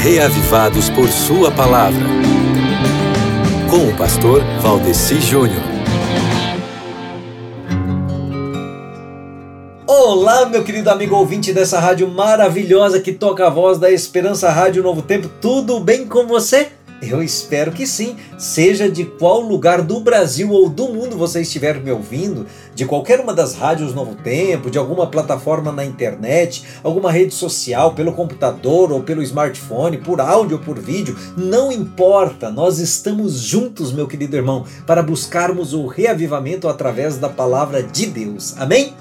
reavivados por Sua palavra. Com o pastor Valdeci Júnior. Olá, meu querido amigo ouvinte dessa rádio maravilhosa que toca a voz da Esperança Rádio Novo Tempo. Tudo bem com você? Eu espero que sim, seja de qual lugar do Brasil ou do mundo você estiver me ouvindo, de qualquer uma das rádios Novo Tempo, de alguma plataforma na internet, alguma rede social, pelo computador ou pelo smartphone, por áudio ou por vídeo, não importa, nós estamos juntos, meu querido irmão, para buscarmos o reavivamento através da palavra de Deus. Amém?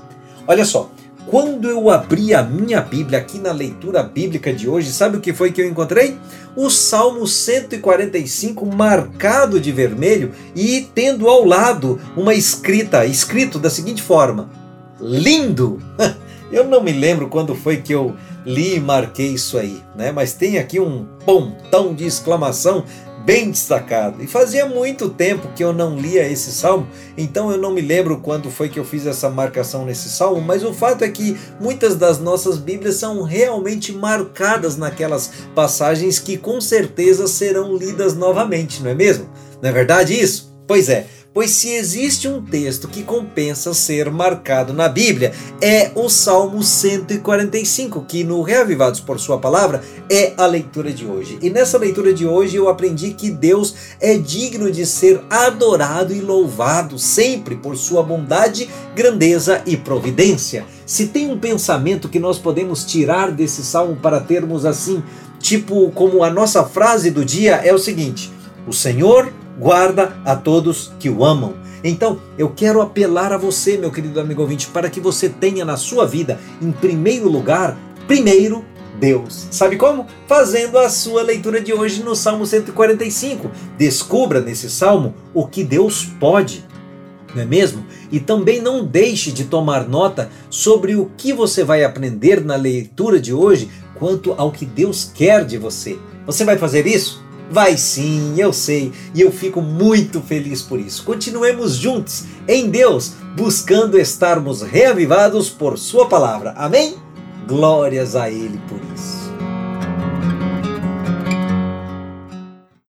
Olha só, quando eu abri a minha Bíblia aqui na leitura bíblica de hoje, sabe o que foi que eu encontrei? O Salmo 145 marcado de vermelho e tendo ao lado uma escrita, escrito da seguinte forma: lindo. Eu não me lembro quando foi que eu li e marquei isso aí, né? Mas tem aqui um pontão de exclamação bem destacado. E fazia muito tempo que eu não lia esse salmo, então eu não me lembro quando foi que eu fiz essa marcação nesse salmo, mas o fato é que muitas das nossas Bíblias são realmente marcadas naquelas passagens que com certeza serão lidas novamente, não é mesmo? Não é verdade isso? Pois é. Pois se existe um texto que compensa ser marcado na Bíblia, é o Salmo 145, que no Reavivados por Sua Palavra é a leitura de hoje. E nessa leitura de hoje eu aprendi que Deus é digno de ser adorado e louvado sempre por sua bondade, grandeza e providência. Se tem um pensamento que nós podemos tirar desse salmo para termos assim, tipo como a nossa frase do dia é o seguinte: O Senhor guarda a todos que o amam. Então, eu quero apelar a você, meu querido amigo ouvinte, para que você tenha na sua vida, em primeiro lugar, primeiro Deus. Sabe como? Fazendo a sua leitura de hoje no Salmo 145. Descubra nesse salmo o que Deus pode. Não é mesmo? E também não deixe de tomar nota sobre o que você vai aprender na leitura de hoje quanto ao que Deus quer de você. Você vai fazer isso? Vai sim, eu sei, e eu fico muito feliz por isso. Continuemos juntos em Deus, buscando estarmos reavivados por Sua palavra. Amém? Glórias a Ele por isso.